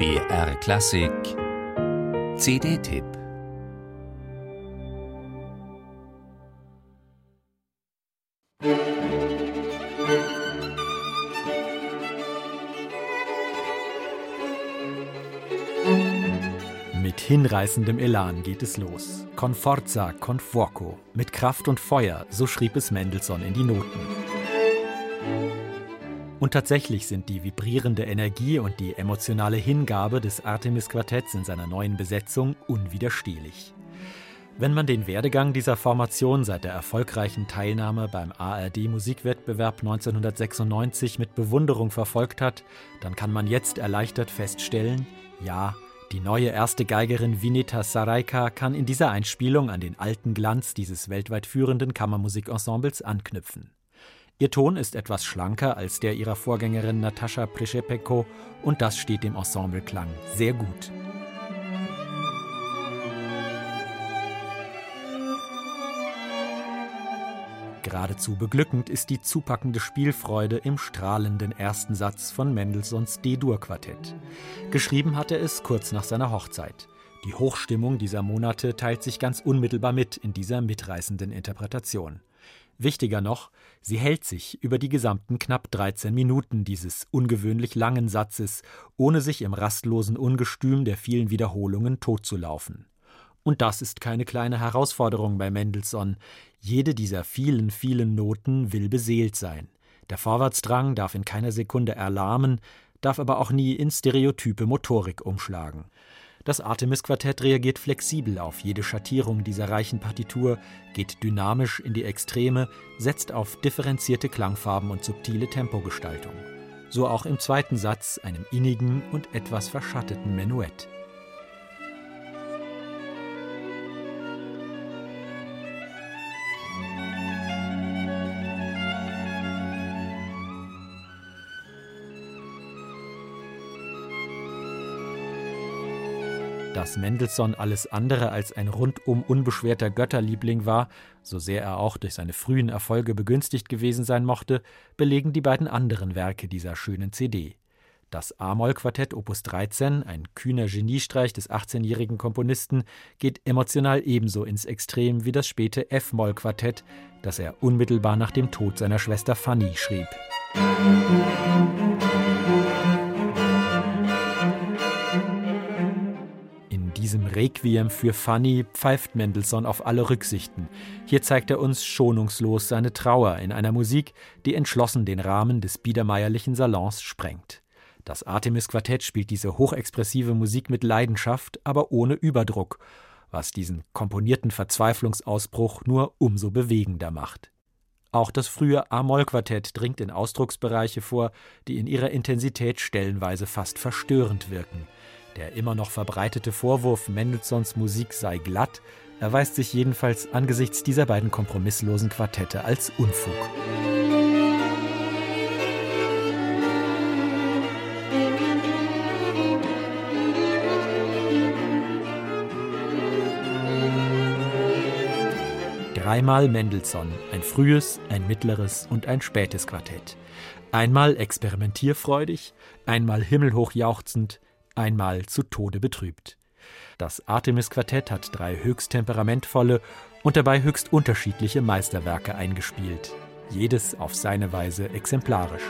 BR Klassik CD-Tipp Mit hinreißendem Elan geht es los. Con forza, con fuoco. Mit Kraft und Feuer, so schrieb es Mendelssohn in die Noten. Und tatsächlich sind die vibrierende Energie und die emotionale Hingabe des Artemis-Quartetts in seiner neuen Besetzung unwiderstehlich. Wenn man den Werdegang dieser Formation seit der erfolgreichen Teilnahme beim ARD-Musikwettbewerb 1996 mit Bewunderung verfolgt hat, dann kann man jetzt erleichtert feststellen, ja, die neue erste Geigerin Vinita Saraika kann in dieser Einspielung an den alten Glanz dieses weltweit führenden Kammermusikensembles anknüpfen. Ihr Ton ist etwas schlanker als der ihrer Vorgängerin Natascha Prischepeko und das steht dem Ensembleklang sehr gut. Geradezu beglückend ist die zupackende Spielfreude im strahlenden ersten Satz von Mendelssohns D-Dur-Quartett. Geschrieben hat er es kurz nach seiner Hochzeit. Die Hochstimmung dieser Monate teilt sich ganz unmittelbar mit in dieser mitreißenden Interpretation. Wichtiger noch, sie hält sich über die gesamten knapp 13 Minuten dieses ungewöhnlich langen Satzes, ohne sich im rastlosen Ungestüm der vielen Wiederholungen totzulaufen. Und das ist keine kleine Herausforderung bei Mendelssohn. Jede dieser vielen, vielen Noten will beseelt sein. Der Vorwärtsdrang darf in keiner Sekunde erlahmen, darf aber auch nie in stereotype Motorik umschlagen. Das Artemis-Quartett reagiert flexibel auf jede Schattierung dieser reichen Partitur, geht dynamisch in die Extreme, setzt auf differenzierte Klangfarben und subtile Tempogestaltung. So auch im zweiten Satz, einem innigen und etwas verschatteten Menuett. Dass Mendelssohn alles andere als ein rundum unbeschwerter Götterliebling war, so sehr er auch durch seine frühen Erfolge begünstigt gewesen sein mochte, belegen die beiden anderen Werke dieser schönen CD. Das A-Moll-Quartett Opus 13, ein kühner Geniestreich des 18-jährigen Komponisten, geht emotional ebenso ins Extrem wie das späte F-Moll-Quartett, das er unmittelbar nach dem Tod seiner Schwester Fanny schrieb. Musik diesem Requiem für Fanny pfeift Mendelssohn auf alle Rücksichten. Hier zeigt er uns schonungslos seine Trauer in einer Musik, die entschlossen den Rahmen des biedermeierlichen Salons sprengt. Das Artemis-Quartett spielt diese hochexpressive Musik mit Leidenschaft, aber ohne Überdruck, was diesen komponierten Verzweiflungsausbruch nur umso bewegender macht. Auch das frühe A-Moll-Quartett dringt in Ausdrucksbereiche vor, die in ihrer Intensität stellenweise fast verstörend wirken. Der immer noch verbreitete Vorwurf, Mendelssohns Musik sei glatt, erweist sich jedenfalls angesichts dieser beiden kompromisslosen Quartette als Unfug. Dreimal Mendelssohn, ein frühes, ein mittleres und ein spätes Quartett. Einmal experimentierfreudig, einmal himmelhoch jauchzend, einmal zu Tode betrübt. Das Artemis-Quartett hat drei höchst temperamentvolle und dabei höchst unterschiedliche Meisterwerke eingespielt, jedes auf seine Weise exemplarisch.